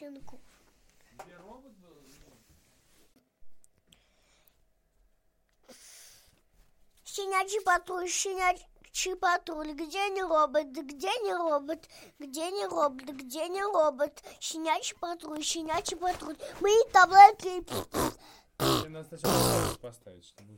щенков. Где робот был? Щенячий патруль, щенячий патруль, где не робот, где не робот, где не робот, где не робот, щенячий патруль, щенячий патруль, мы таблетки. Ты надо сначала поставить, чтобы